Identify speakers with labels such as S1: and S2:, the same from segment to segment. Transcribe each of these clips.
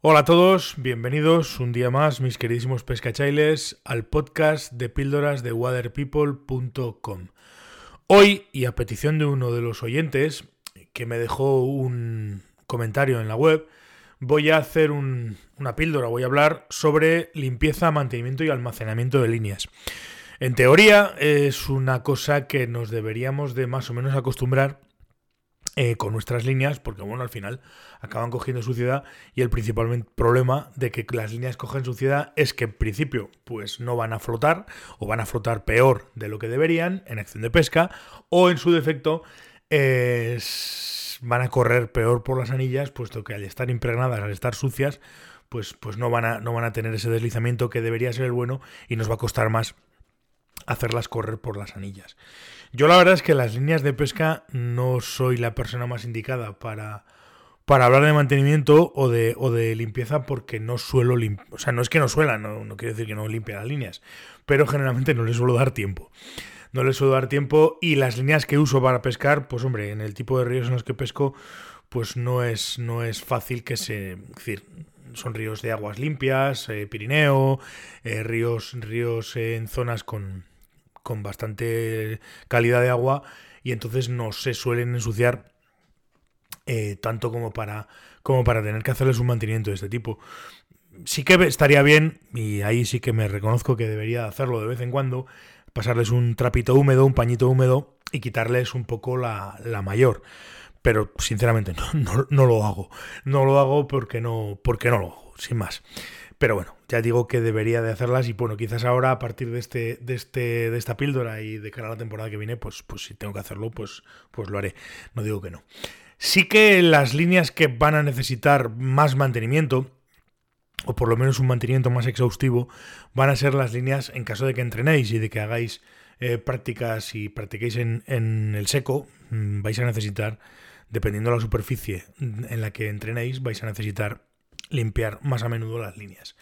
S1: Hola a todos, bienvenidos un día más, mis queridísimos pescachailes, al podcast de píldoras de waterpeople.com. Hoy, y a petición de uno de los oyentes, que me dejó un comentario en la web, voy a hacer una píldora, voy a hablar sobre limpieza, mantenimiento y almacenamiento de líneas. En teoría es una cosa que nos deberíamos de más o menos acostumbrar eh, con nuestras líneas, porque bueno, al final acaban cogiendo suciedad y el principal problema de que las líneas cogen suciedad es que en principio pues no van a flotar o van a flotar peor de lo que deberían en acción de pesca o en su defecto van a correr peor por las anillas, puesto que al estar impregnadas, al estar sucias, pues, pues no, van a, no van a tener ese deslizamiento que debería ser el bueno y nos va a costar más hacerlas correr por las anillas. Yo la verdad es que las líneas de pesca no soy la persona más indicada para, para hablar de mantenimiento o de, o de limpieza porque no suelo limpiar. O sea, no es que no suela, no, no quiere decir que no limpie las líneas, pero generalmente no le suelo dar tiempo. No le suelo dar tiempo y las líneas que uso para pescar, pues hombre, en el tipo de ríos en los que pesco, pues no es, no es fácil que se... decir, son ríos de aguas limpias, eh, Pirineo, eh, ríos, ríos en zonas con, con bastante calidad de agua y entonces no se suelen ensuciar eh, tanto como para, como para tener que hacerles un mantenimiento de este tipo. Sí que estaría bien, y ahí sí que me reconozco que debería hacerlo de vez en cuando, pasarles un trapito húmedo, un pañito húmedo y quitarles un poco la, la mayor. Pero sinceramente no, no, lo hago. No lo hago porque no, porque no lo hago, sin más. Pero bueno, ya digo que debería de hacerlas y bueno, quizás ahora a partir de este, de este, de esta píldora y de cara a la temporada que viene, pues, pues si tengo que hacerlo, pues, pues lo haré. No digo que no. Sí que las líneas que van a necesitar más mantenimiento, o por lo menos un mantenimiento más exhaustivo, van a ser las líneas en caso de que entrenéis y de que hagáis eh, prácticas y practiquéis en, en el seco, mm, vais a necesitar, dependiendo de la superficie en la que entrenéis, vais a necesitar limpiar más a menudo las líneas.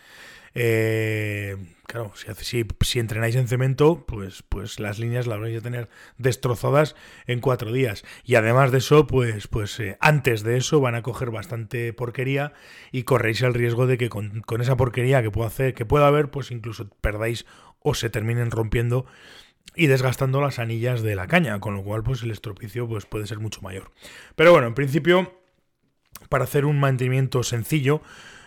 S1: Eh, claro, si, si, entrenáis en cemento, pues, pues las líneas las vais a tener destrozadas en cuatro días. Y además de eso, pues, pues eh, antes de eso van a coger bastante porquería y corréis el riesgo de que con, esa porquería que pueda hacer, que pueda haber, pues incluso perdáis o se terminen rompiendo y desgastando las anillas de la caña, con lo cual pues el estropicio pues, puede ser mucho mayor. Pero bueno, en principio para hacer un mantenimiento sencillo,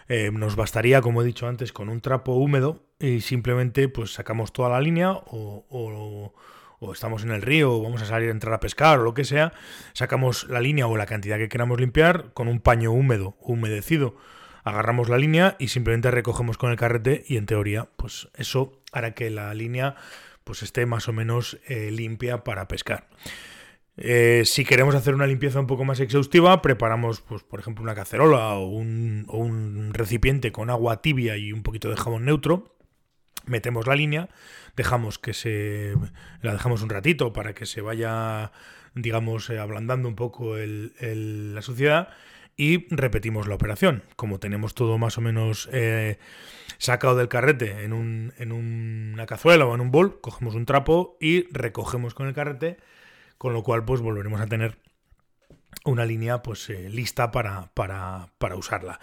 S1: eh, nos bastaría, como he dicho antes, con un trapo húmedo y simplemente pues sacamos toda la línea o, estamos en el río o vamos a salir a entrar a pescar o lo que sea, sacamos la línea o la cantidad que queramos limpiar con un paño húmedo, humedecido, agarramos la línea y simplemente recogemos con el carrete y en teoría pues eso hará que la línea pues esté más o menos eh, limpia para pescar. Eh, si queremos hacer una limpieza un poco más exhaustiva, preparamos, pues, por ejemplo, una cacerola o un, recipiente con agua tibia y un poquito de jabón neutro. Metemos la línea, dejamos que se. la dejamos un ratito para que se vaya, digamos, eh, ablandando un poco la suciedad y repetimos la operación. Como tenemos todo más o menos eh, sacado del carrete en, un, en una cazuela o en un bol, cogemos un trapo y recogemos con el carrete con lo cual pues volveremos a tener una línea pues eh, lista para, para, usarla.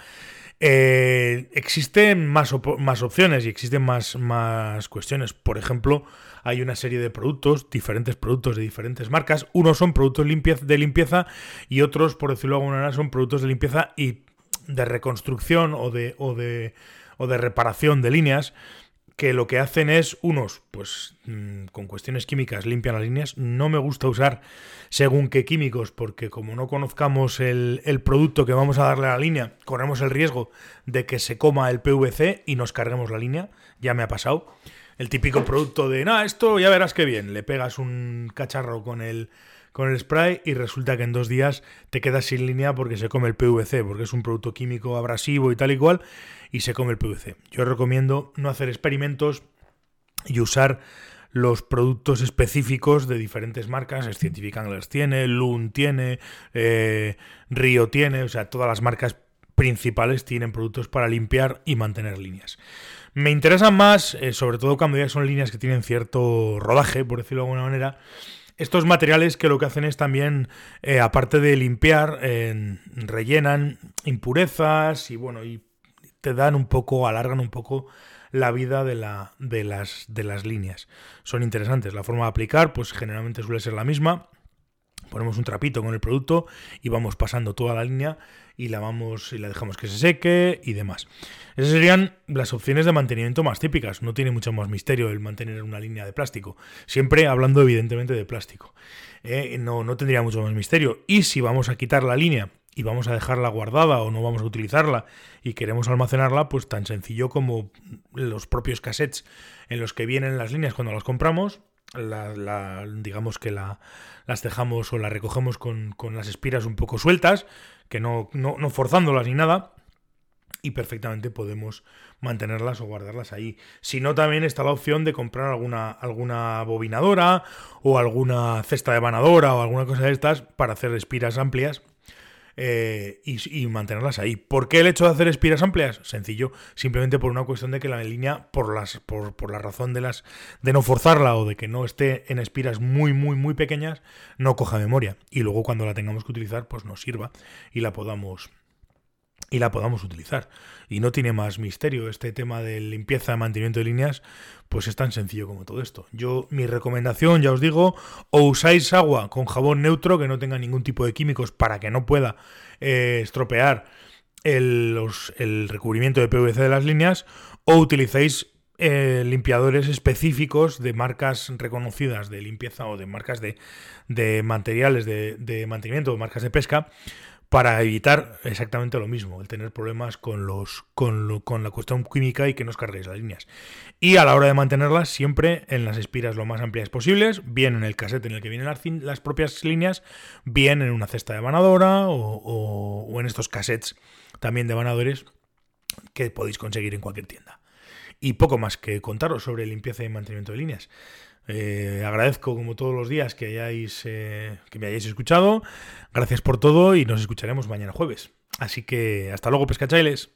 S1: Eh, existen más, más, opciones y existen más, más cuestiones. Por ejemplo, hay una serie de productos, diferentes productos de diferentes marcas. Unos son productos de limpieza y otros, por decirlo de alguna manera, son productos de limpieza y de reconstrucción o de, o de, o de reparación de líneas que lo que hacen es, unos, pues mm, con cuestiones químicas limpian las líneas. No me gusta usar según qué químicos, porque como no conozcamos el, producto que vamos a darle a la línea, corremos el riesgo de que se coma el PVC y nos carguemos la línea. Ya me ha pasado. El típico producto de, nada, esto ya verás qué bien. Le pegas un cacharro con el, con el spray y resulta que en dos días te quedas sin línea porque se come el PVC, porque es un producto químico abrasivo y tal y cual y se come el PVC. Yo recomiendo no hacer experimentos y usar los productos específicos de diferentes marcas. Scientific Anglers tiene, Loon tiene, eh, tiene, o sea, todas las marcas principales tienen productos para limpiar y mantener líneas. Me interesan más, eh, sobre todo cuando ya son líneas que tienen cierto rodaje, por decirlo de alguna manera, estos materiales que lo que hacen es también, eh, aparte de limpiar, rellenan impurezas y bueno, y te dan un poco, alargan un poco la vida de, la, de, las, de las líneas. Son interesantes. La forma de aplicar, pues generalmente suele ser la misma. Ponemos un trapito con el producto y vamos pasando toda la línea y la vamos y la dejamos que se seque y demás. Esas serían las opciones de mantenimiento más típicas. No tiene mucho más misterio el mantener una línea de plástico. Siempre hablando evidentemente de plástico. Eh, no, no tendría mucho más misterio. Y si vamos a quitar la línea y vamos a dejarla guardada o no vamos a utilizarla y queremos almacenarla, pues tan sencillo como los propios cassettes en los que vienen las líneas cuando las compramos, la, digamos que la, las dejamos o las recogemos con, las espiras un poco sueltas, que no, no, no forzándolas ni nada, y perfectamente podemos mantenerlas o guardarlas ahí. Si no, también está la opción de comprar alguna, alguna bobinadora o alguna cesta de vanadora o alguna cosa de estas para hacer espiras amplias eh, y, mantenerlas ahí. ¿Por qué el hecho de hacer espiras amplias? Sencillo, simplemente por una cuestión de que la línea, por, las, por, por la razón de, las, de no forzarla o de que no esté en espiras muy, muy, muy pequeñas, no coja memoria. Y luego cuando la tengamos que utilizar, pues nos sirva y la podamos y la podamos utilizar. Y no tiene más misterio este tema de limpieza mantenimiento de líneas, pues es tan sencillo como todo esto. Yo, mi recomendación, ya os digo, o usáis agua con jabón neutro que no tenga ningún tipo de químicos para que no pueda eh, estropear el, el, recubrimiento de PVC de las líneas, o utilizáis eh, limpiadores específicos de marcas reconocidas de limpieza o de marcas de, de materiales de, de mantenimiento, de marcas de pesca, para evitar exactamente lo mismo, el tener problemas con, los, con, con, la cuestión química y que no os carguéis las líneas. Y a la hora de mantenerlas, siempre en las espiras lo más amplias posibles, bien en el cassette en el que vienen las, las propias líneas, bien en una cesta de vanadora o, o en estos cassettes también de vanadores que podéis conseguir en cualquier tienda. Y poco más que contaros sobre limpieza y mantenimiento de líneas. Eh, agradezco como todos los días que, hayáis, eh, que me hayáis escuchado. Gracias por todo y nos escucharemos mañana jueves. Así que hasta luego, pescachailes.